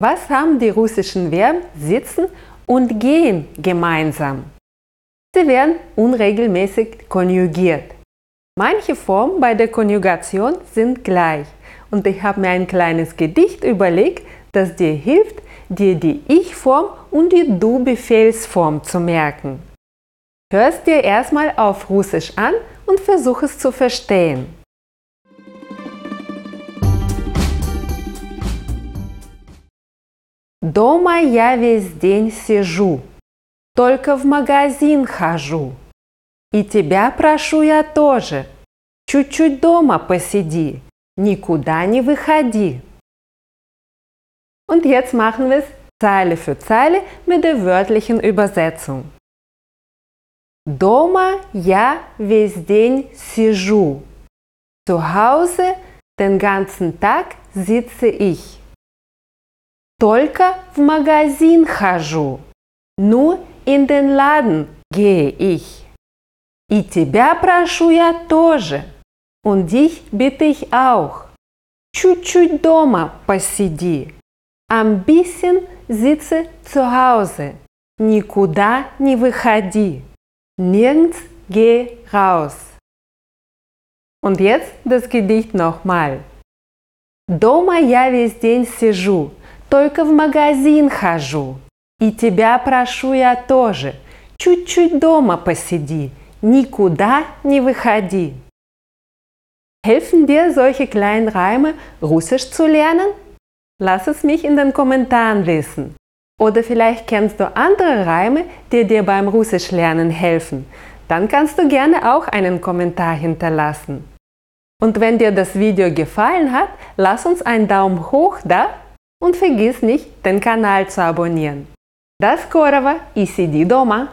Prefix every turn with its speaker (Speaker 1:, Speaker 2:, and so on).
Speaker 1: Was haben die russischen Verben sitzen und gehen gemeinsam? Sie werden unregelmäßig konjugiert. Manche Formen bei der Konjugation sind gleich und ich habe mir ein kleines Gedicht überlegt, das dir hilft, dir die Ich-Form und die Du-Befehlsform zu merken. Hör es dir erstmal auf Russisch an und versuch es zu verstehen. Дома я весь день сижу, только в магазин хожу. И тебя прошу я тоже, чуть-чуть дома посиди, никуда не выходи. Und jetzt machen wir es Zeile für Zeile mit der wörtlichen Übersetzung. Дома я весь день сижу. Zu Hause den ganzen Tag sitze ich. Только в магазин хожу. Nur in den Laden gehe ich. И тебя прошу я тоже. Und dich bitte ich auch. Чуть-чуть дома посиди. Ein bisschen sitze zu Hause. Никуда не выходи. Nirgends geh raus. Und jetzt das Gedicht nochmal. Дома я весь день сижу, только в магазин хожу. И тебя прошу я тоже, чуть-чуть дома посиди, никуда не выходи. Helfen dir solche kleinen Reime, Russisch zu lernen? Lass es mich in den Kommentaren wissen. Oder vielleicht kennst du andere Reime, die dir beim Russischlernen helfen. Dann kannst du gerne auch einen Kommentar hinterlassen. Und wenn dir das Video gefallen hat, lass uns einen Daumen hoch da und vergiss nicht, den Kanal zu abonnieren. До скорого и сиди дома!